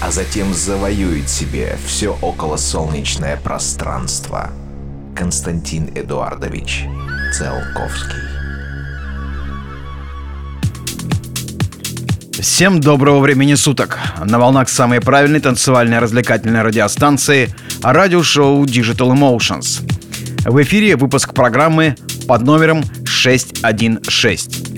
а затем завоюет себе все околосолнечное пространство. Константин Эдуардович Циолковский. Всем доброго времени суток! На волнах самой правильной танцевальной развлекательной радиостанции радиошоу Digital Emotions. В эфире выпуск программы под номером 616.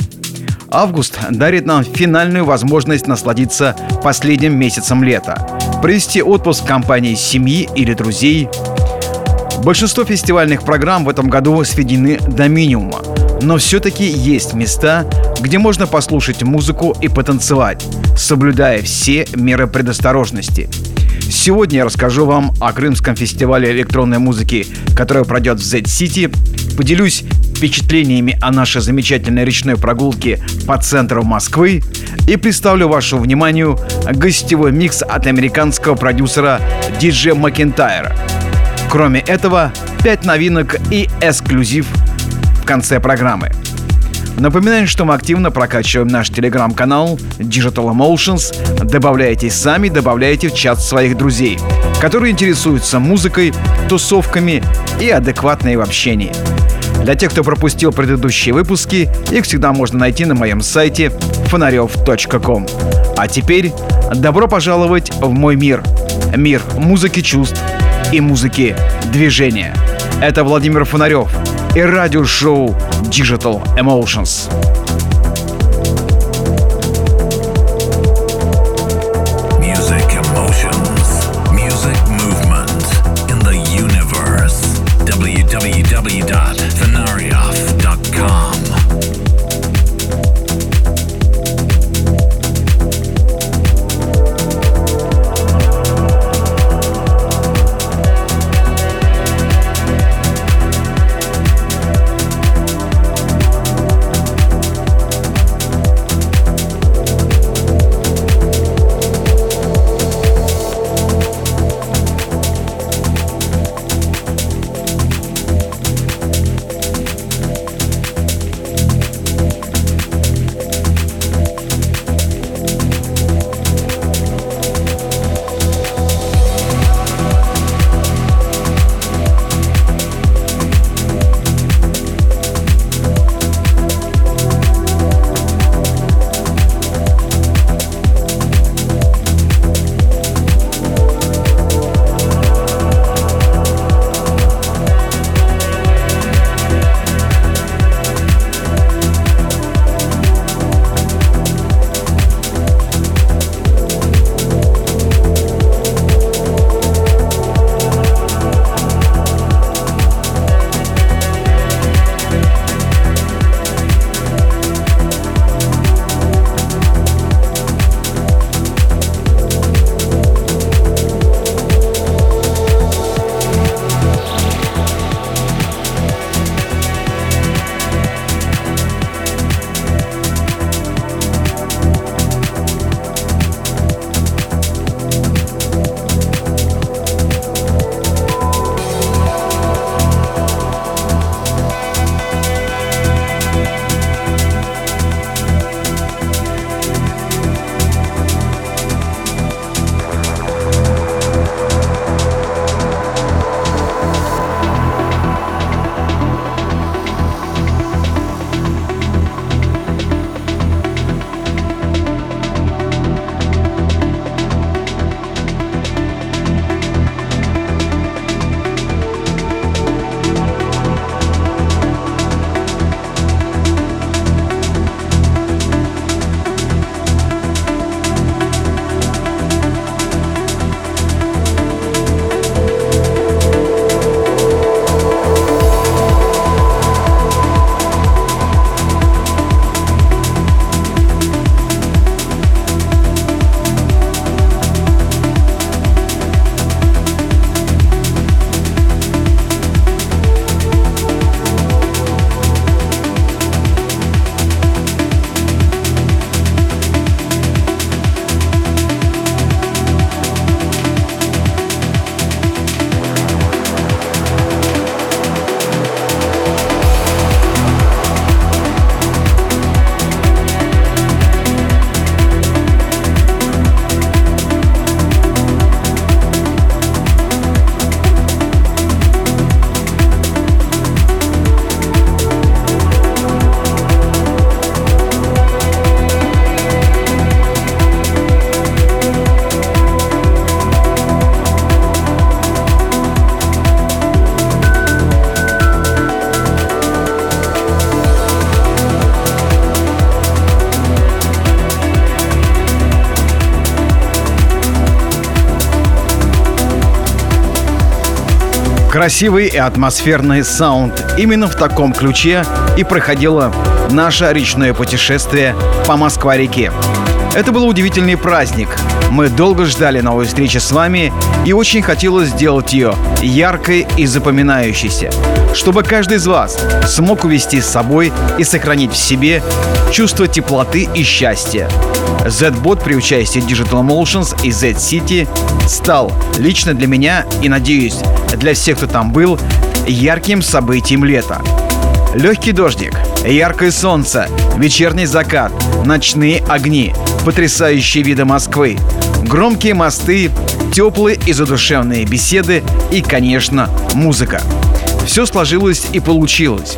Август дарит нам финальную возможность насладиться последним месяцем лета, провести отпуск в компании семьи или друзей. Большинство фестивальных программ в этом году сведены до минимума, но все-таки есть места, где можно послушать музыку и потанцевать, соблюдая все меры предосторожности. Сегодня я расскажу вам о Крымском фестивале электронной музыки, который пройдет в Z-City, поделюсь впечатлениями о нашей замечательной речной прогулке по центру Москвы и представлю вашему вниманию гостевой микс от американского продюсера DJ Макентайра. Кроме этого, 5 новинок и эксклюзив в конце программы. Напоминаю, что мы активно прокачиваем наш телеграм-канал Digital Emotions. Добавляйтесь сами, добавляйте в чат своих друзей, которые интересуются музыкой, тусовками и адекватной в общении. Для тех, кто пропустил предыдущие выпуски, их всегда можно найти на моем сайте фонарев.ком. А теперь добро пожаловать в мой мир. Мир музыки чувств и музыки движения. Это Владимир Фонарев и радиошоу Digital Emotions. Красивый и атмосферный саунд. Именно в таком ключе и проходило наше речное путешествие по Москва-реке. Это был удивительный праздник. Мы долго ждали новой встречи с вами и очень хотелось сделать ее яркой и запоминающейся, чтобы каждый из вас смог увести с собой и сохранить в себе чувство теплоты и счастья. Z-Bot при участии Digital Motions и Z-City стал лично для меня и, надеюсь, для всех, кто там был, ярким событием лета. Легкий дождик, яркое солнце, вечерний закат, ночные огни, потрясающие виды Москвы, громкие мосты, теплые и задушевные беседы и, конечно, музыка. Все сложилось и получилось.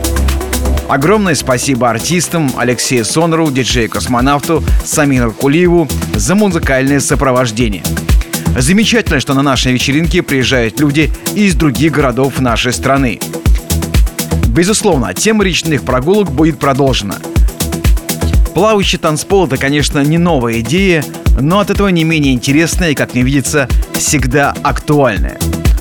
Огромное спасибо артистам Алексею Сонору, диджею-космонавту Самиру Кулиеву за музыкальное сопровождение. Замечательно, что на наши вечеринки приезжают люди из других городов нашей страны. Безусловно, тема речных прогулок будет продолжена. Плавающий танцпол — это, конечно, не новая идея, но от этого не менее интересная и, как мне видится, всегда актуальная.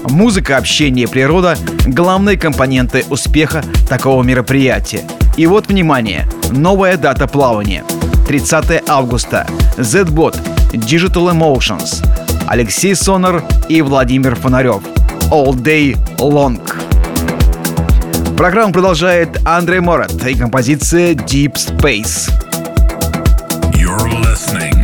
Музыка, общение, природа — главные компоненты успеха такого мероприятия. И вот, внимание, новая дата плавания. 30 августа. Z-Bot, Digital Emotions, Алексей Сонор и Владимир Фонарев. All Day Long. Программу продолжает Андрей Морат и композиция Deep Space. You're listening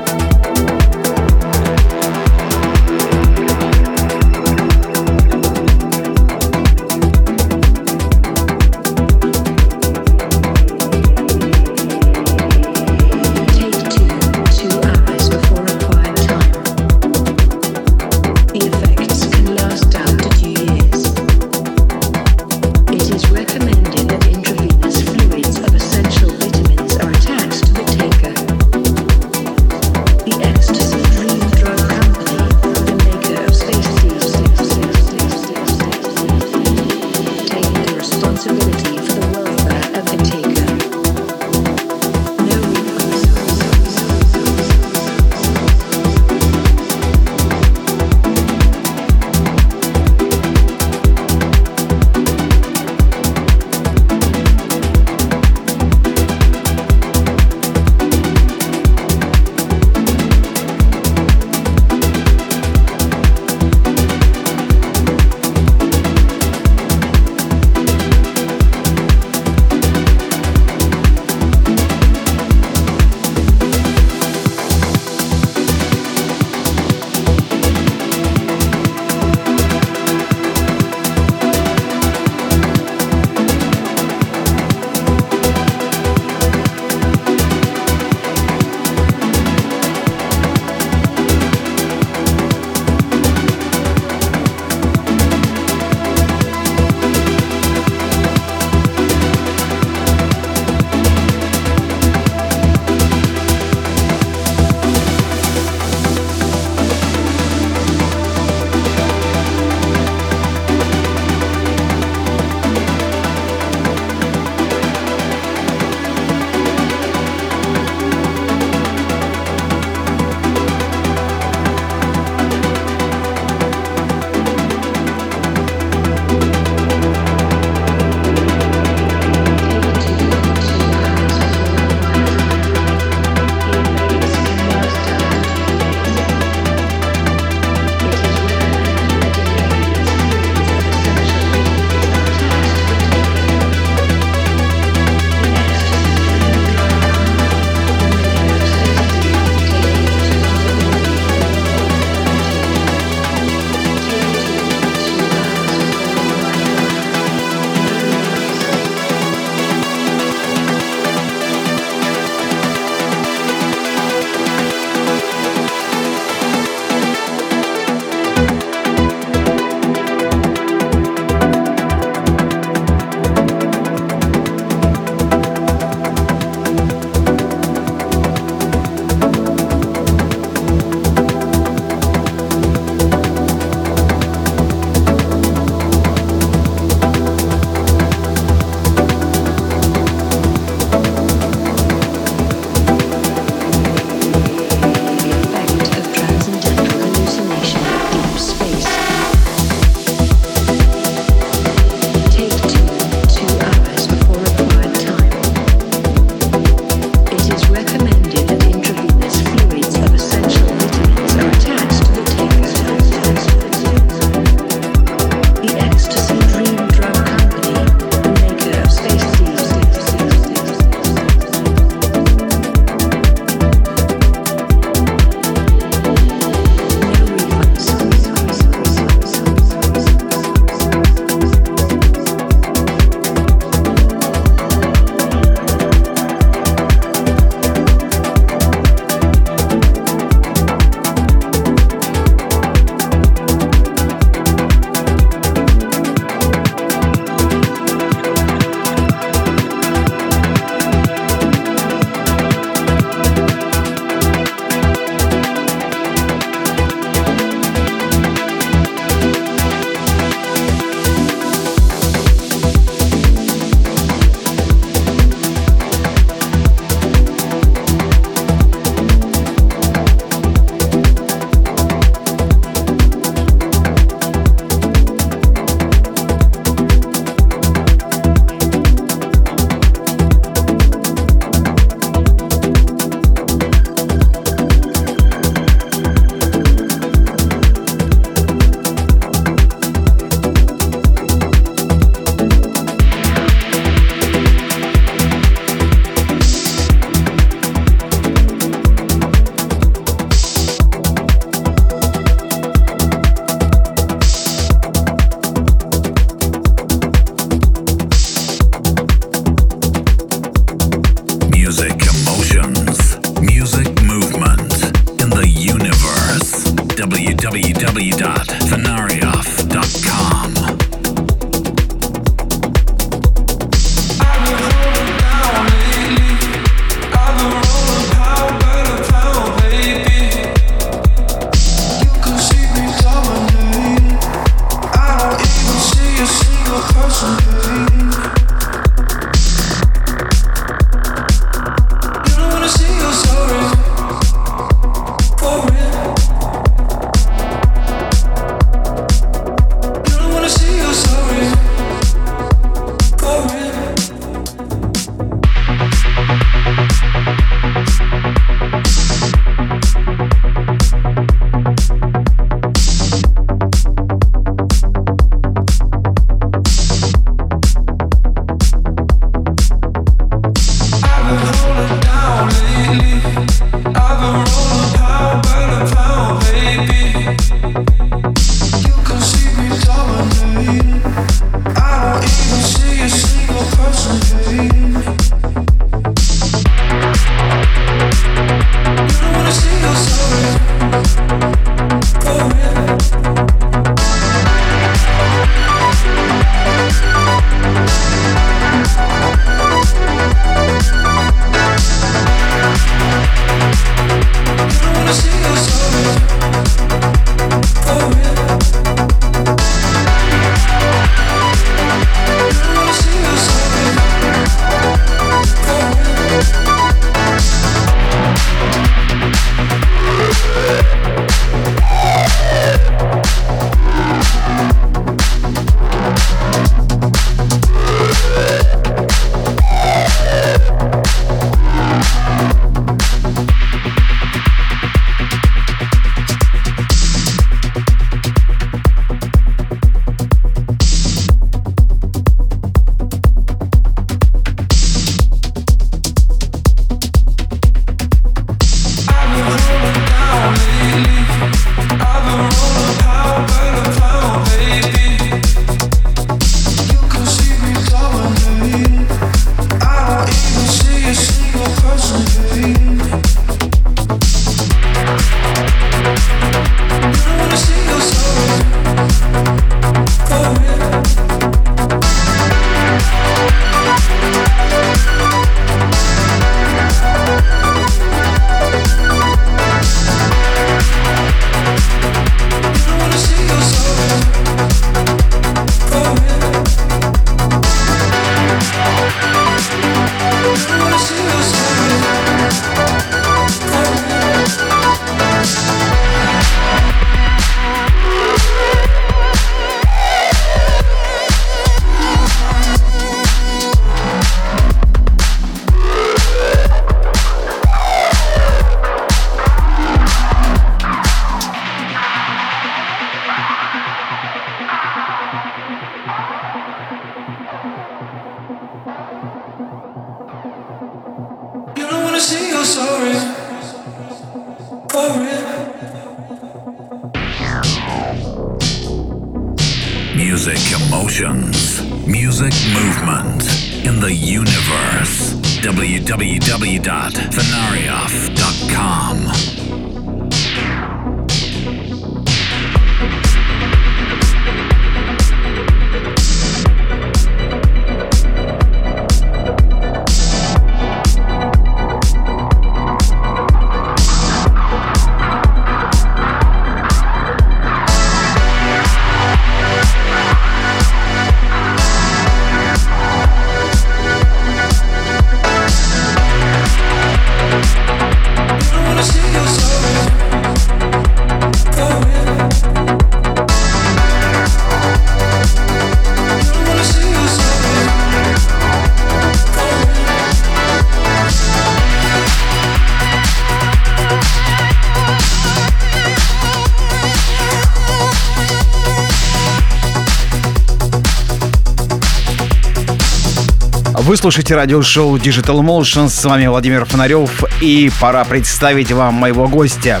слушаете радиошоу Digital Motion. С вами Владимир Фонарев. И пора представить вам моего гостя.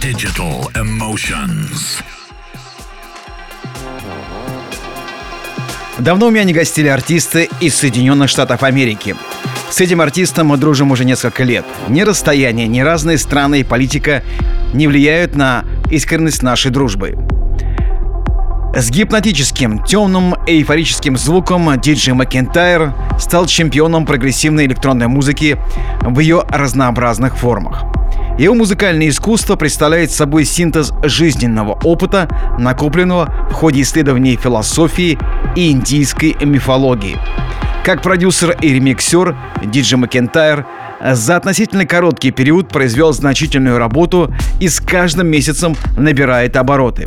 Digital Emotions. Давно у меня не гостили артисты из Соединенных Штатов Америки. С этим артистом мы дружим уже несколько лет. Ни расстояние, ни разные страны и политика не влияют на искренность нашей дружбы. С гипнотическим, темным, эйфорическим звуком диджей Макентайр стал чемпионом прогрессивной электронной музыки в ее разнообразных формах. Его музыкальное искусство представляет собой синтез жизненного опыта, накопленного в ходе исследований философии и индийской мифологии. Как продюсер и ремиксер, Диджи Макентайр за относительно короткий период произвел значительную работу и с каждым месяцем набирает обороты.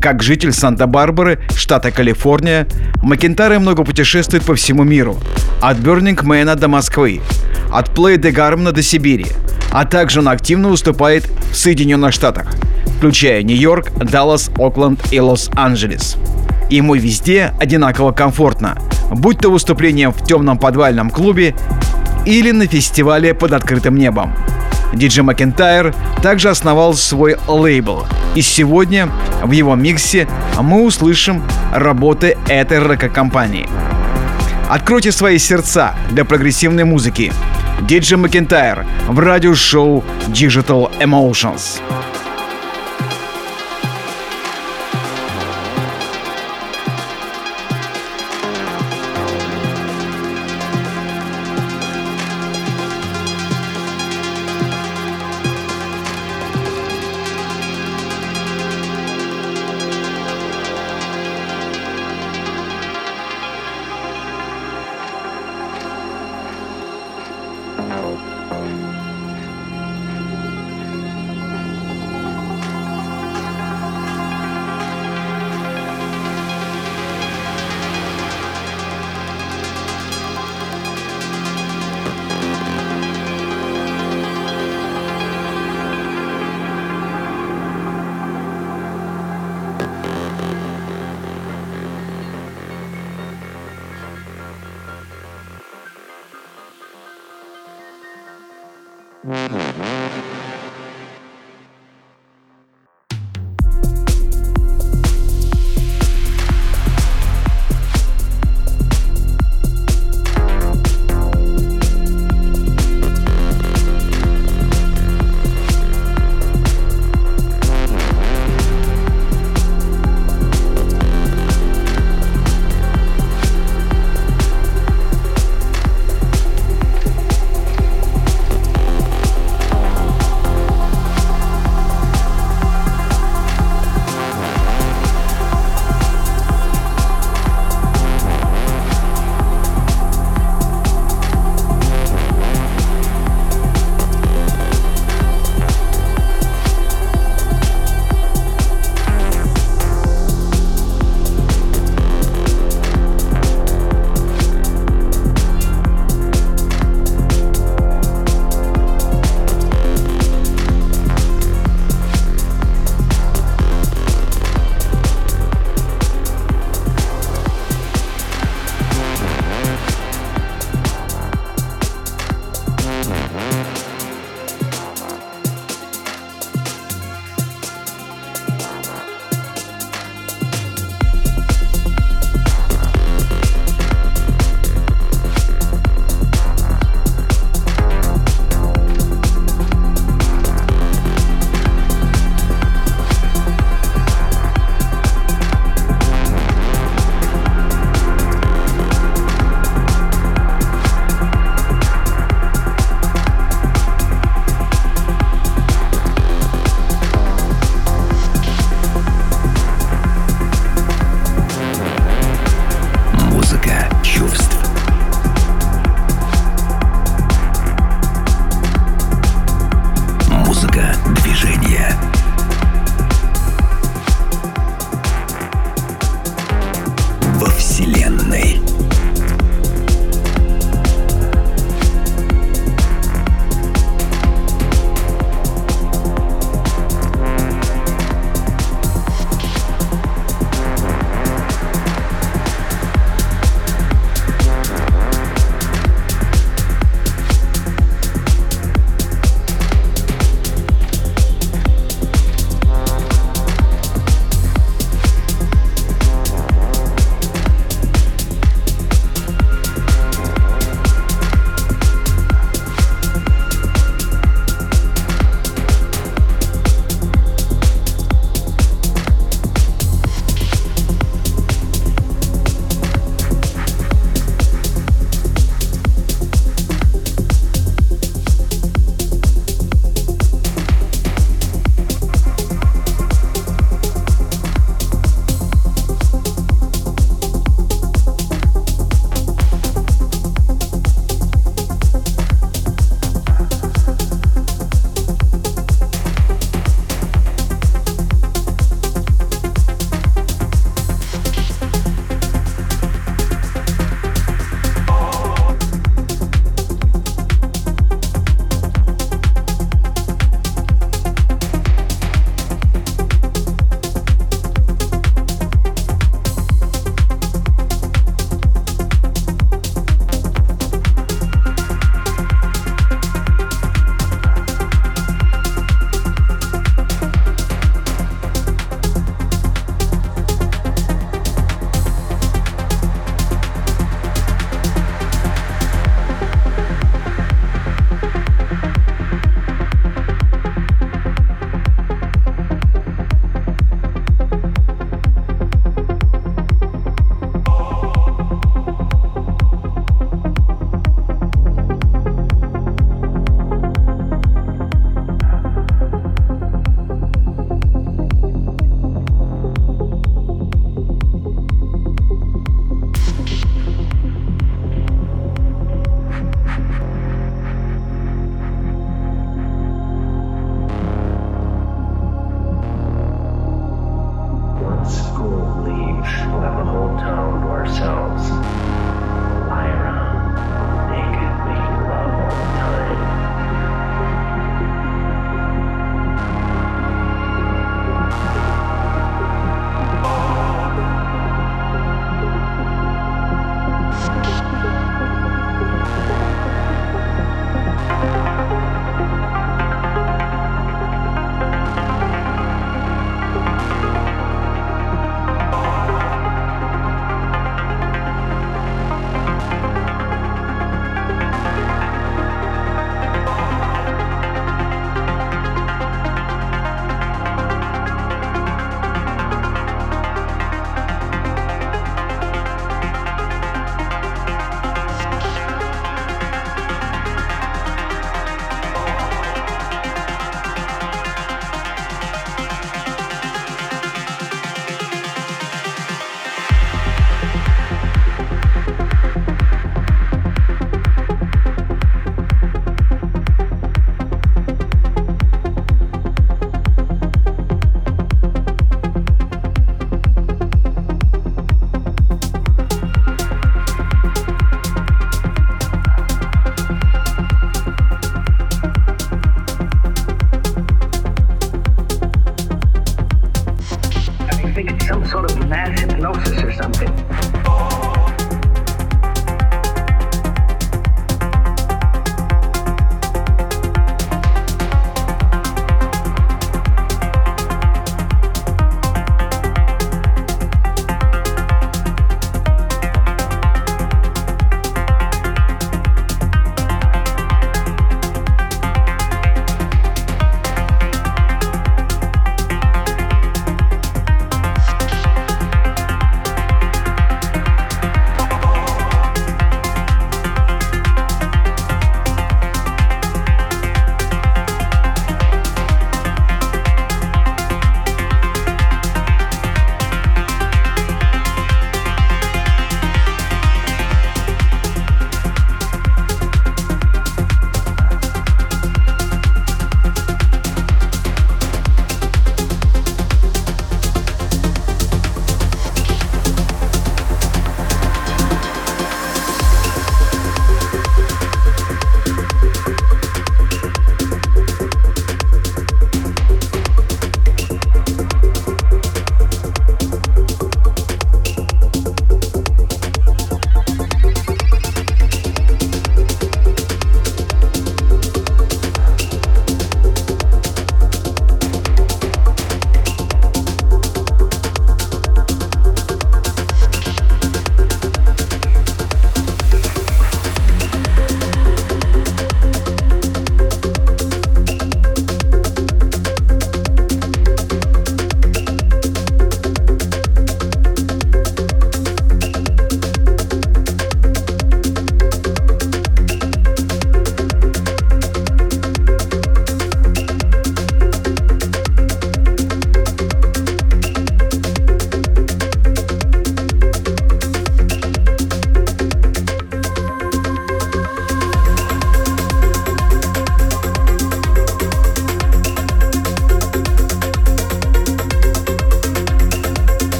Как житель Санта-Барбары, штата Калифорния, Макентайр много путешествует по всему миру. От Бёрнингмена до Москвы, от Плей де Гармна до Сибири. А также он активно выступает в Соединенных Штатах, включая Нью-Йорк, Даллас, Окленд и Лос-Анджелес. Ему везде одинаково комфортно, будь то выступление в темном подвальном клубе или на фестивале под открытым небом. Диджей Макентайр также основал свой лейбл, и сегодня в его миксе мы услышим работы этой рэк-компании. Откройте свои сердца для прогрессивной музыки. Диджей Макентайр в радиошоу Digital Emotions.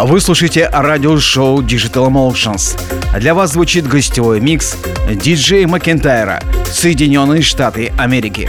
Вы слушаете радиошоу Digital Emotions. Для вас звучит гостевой микс диджея Макентайра, Соединенные Штаты Америки.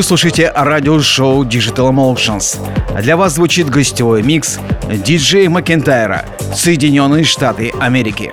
Вы слушаете радиошоу Digital Emotions. Для вас звучит гостевой микс диджея Макентайра, Соединенные Штаты Америки.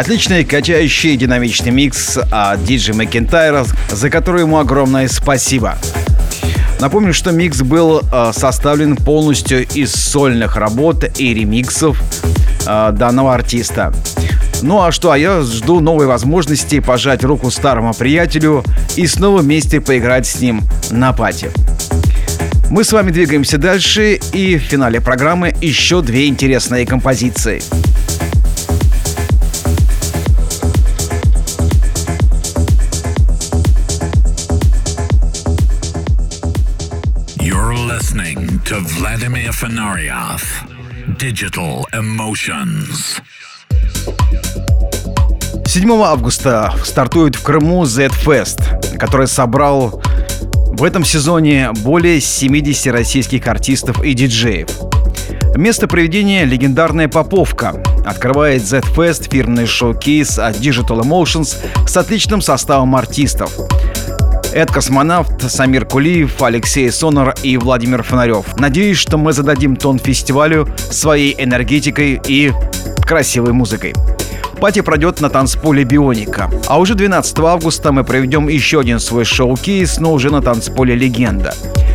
Отличный, качающий, динамичный микс от диджи Макентайра, за который ему огромное спасибо. Напомню, что микс был э, составлен полностью из сольных работ и ремиксов э, данного артиста. Ну а что, а я жду новой возможности пожать руку старому приятелю и снова вместе поиграть с ним на пати. Мы с вами двигаемся дальше и в финале программы еще две интересные композиции. To Vladimir Fenarioff. Digital Emotions. 7 августа стартует в Крыму Z-Fest, который собрал в этом сезоне более 70 российских артистов и диджеев. Место проведения – легендарная Поповка. Открывает Z-Fest фирменный шоу-кейс от Digital Emotions с отличным составом артистов. Эд Космонавт, Самир Кулиев, Алексей Сонор и Владимир Фонарев. Надеюсь, что мы зададим тон фестивалю своей энергетикой и красивой музыкой. Пати пройдет на танцполе Бионика. А уже 12 августа мы проведем еще один свой шоу-кейс, но уже на танцполе Легенда.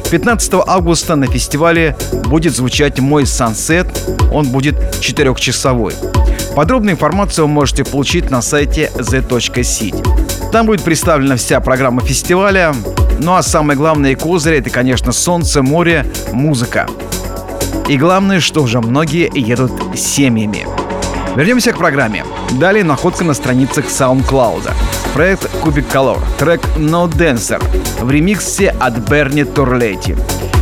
15 августа на фестивале будет звучать мой сансет. Он будет четырехчасовой. Подробную информацию вы можете получить на сайте z.seed. Там будет представлена вся программа фестиваля. Ну а самое главное козырь это, конечно, солнце, море, музыка. И главное, что уже многие едут семьями. Вернемся к программе. Далее находка на страницах SoundCloud. Проект Кубик Color. Трек No Dancer в ремиксе от Берни Торлети.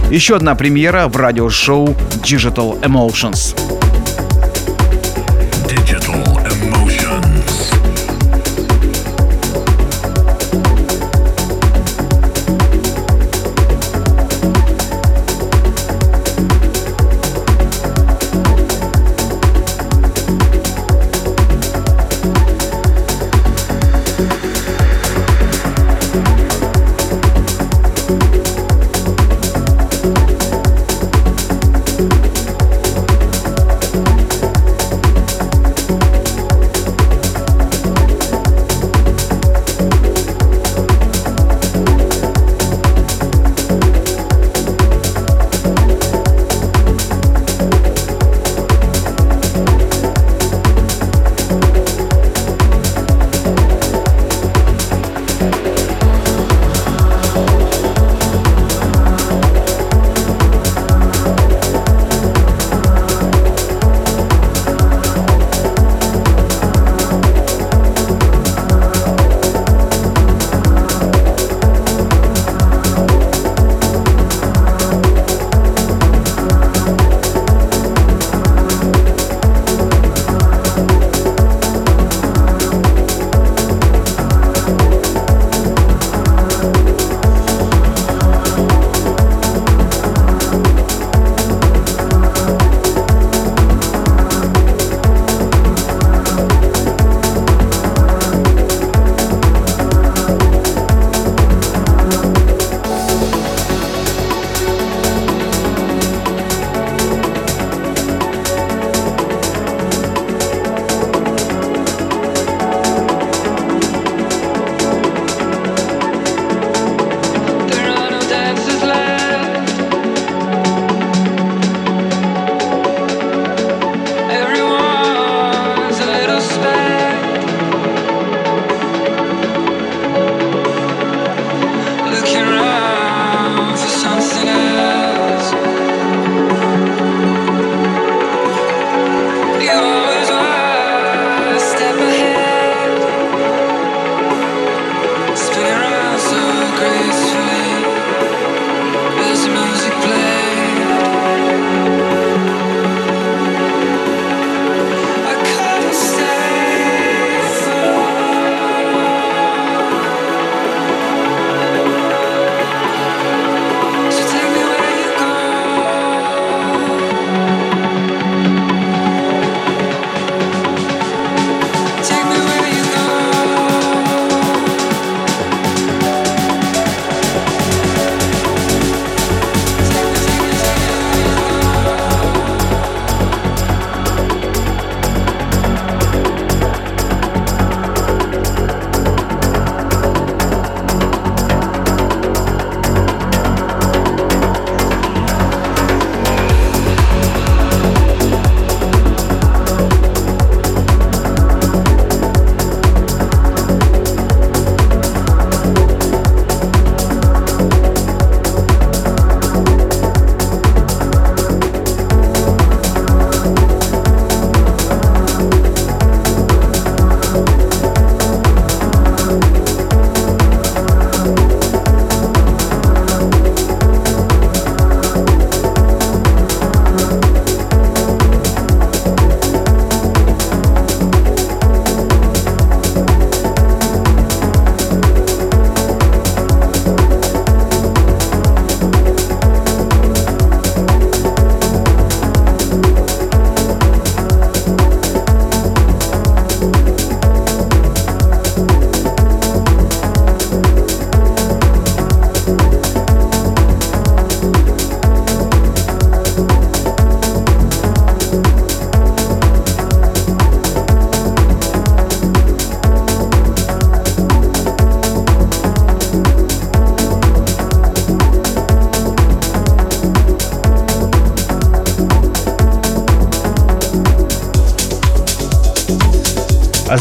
Еще одна премьера в радиошоу Digital Emotions.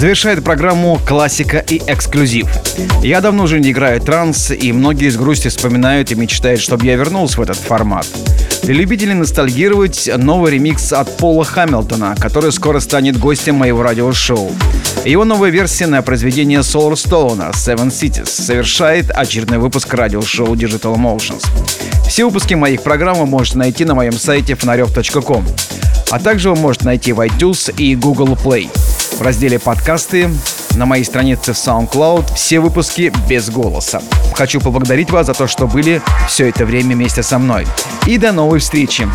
Завершает программу классика и эксклюзив. Я давно уже не играю транс, и многие с грустью вспоминают и мечтают, чтобы я вернулся в этот формат. Для любителей ностальгировать новый ремикс от Пола Хамилтона, который скоро станет гостем моего радиошоу. Его новая версия на произведение Solar Stone Seven Cities завершает очередной выпуск радиошоу Digital Emotions. Все выпуски моих программ вы можете найти на моем сайте фонарев.ком. А также вы можете найти в iTunes и Google Play. В разделе «Подкасты» на моей странице в SoundCloud все выпуски без голоса. Хочу поблагодарить вас за то, что были все это время вместе со мной. И до новой встречи.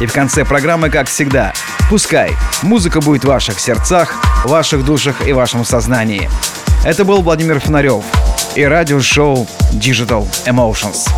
И в конце программы, как всегда, пускай музыка будет в ваших сердцах, ваших душах и вашем сознании. Это был Владимир Фонарев и радиошоу Digital Emotions.